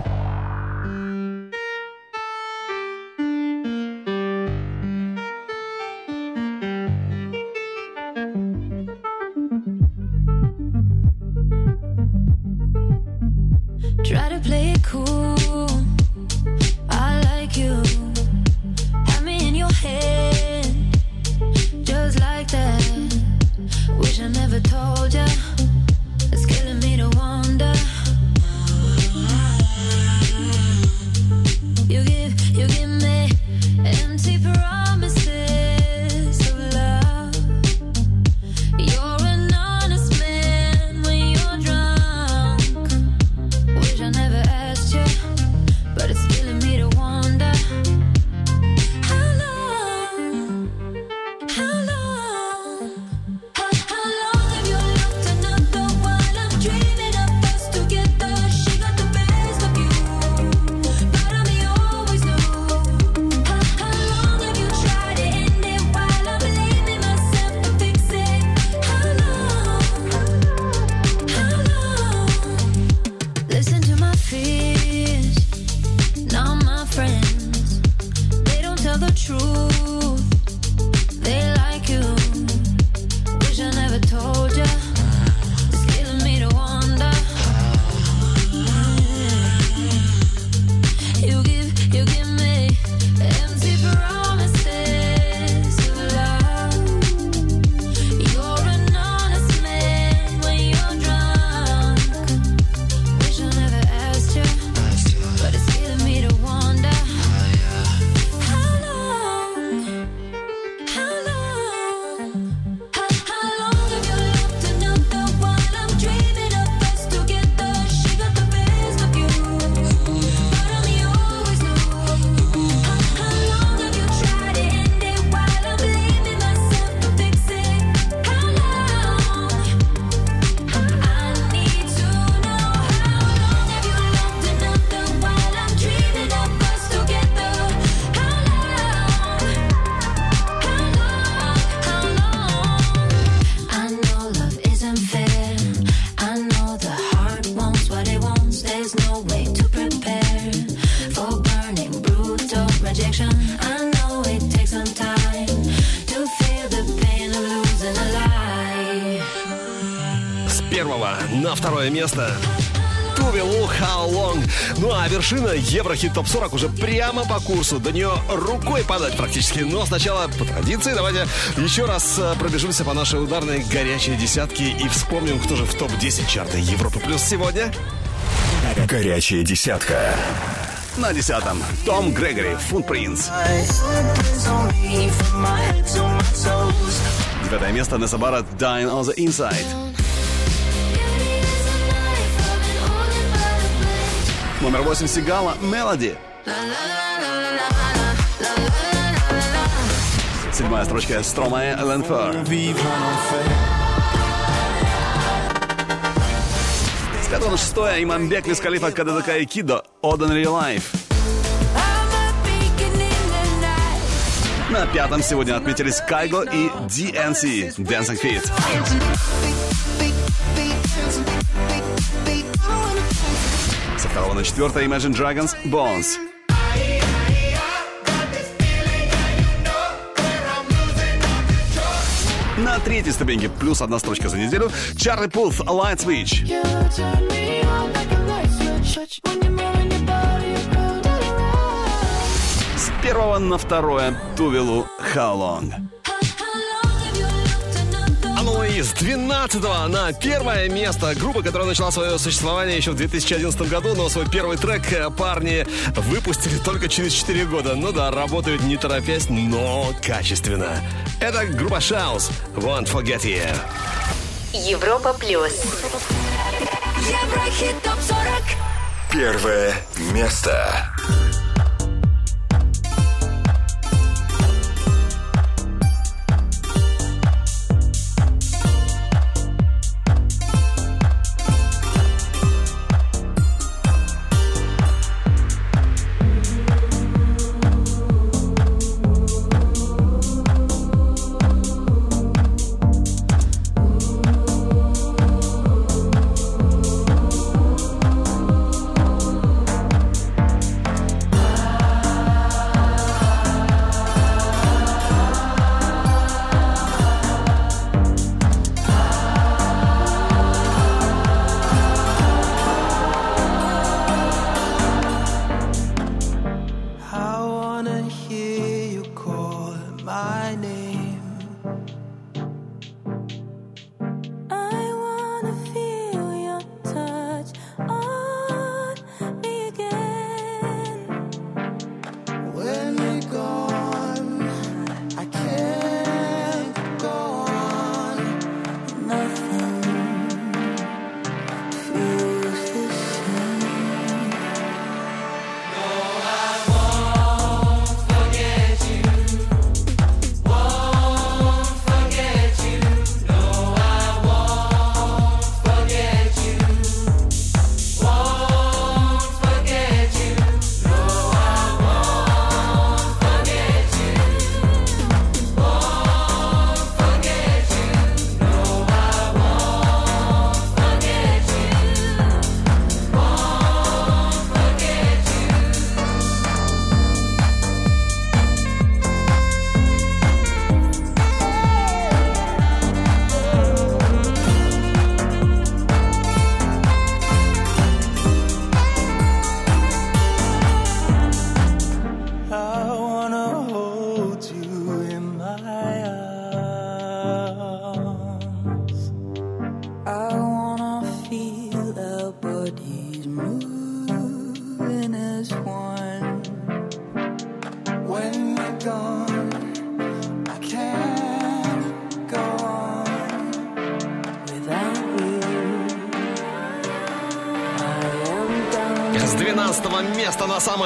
18 место. Туби Лу How Long. Ну а вершина Еврохит Топ 40 уже прямо по курсу. До нее рукой подать практически. Но сначала, по традиции, давайте еще раз э, пробежимся по нашей ударной горячей десятке и вспомним, кто же в топ-10 чарта Европы Плюс сегодня. Горячая десятка. На десятом Том Грегори Фунтпринц. Девятое место Несабара Dine on the Inside. Номер восемь Сигала, Мелоди. Седьмая строчка Стромая, Ленфер. С пятого на шестое Имамбек, Вискалифа, КДДК и Кидо, Ordinary Life. На пятом сегодня отметились Кайго и DNC, Dancing Feet. Со второго на четвертое Imagine Dragons, Bones. На третьей ступеньке плюс одна строчка за неделю Чарли Пулс, Light Switch. С первого на второе Тувелу How Long. А ну и с 12 на первое место группа, которая начала свое существование еще в 2011 году, но свой первый трек э, парни выпустили только через 4 года. Ну да, работают не торопясь, но качественно. Это группа Шаус, Won't Forget You. Европа плюс. Еврохит топ 40. Первое место.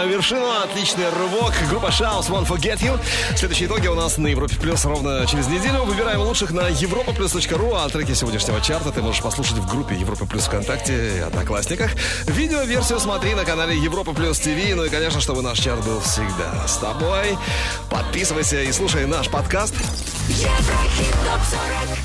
Вершину. Отличный рывок. Группа Шаус Won't Forget You. Следующие итоги у нас на Европе Плюс ровно через неделю. Выбираем лучших на europaplus.ru. А треки сегодняшнего чарта ты можешь послушать в группе Европа Плюс ВКонтакте и Одноклассниках. Видео-версию смотри на канале Европа Плюс ТВ. Ну и, конечно, чтобы наш чарт был всегда с тобой. Подписывайся и слушай наш подкаст. Еврохит топ 40.